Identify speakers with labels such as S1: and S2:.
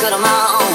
S1: good on my own.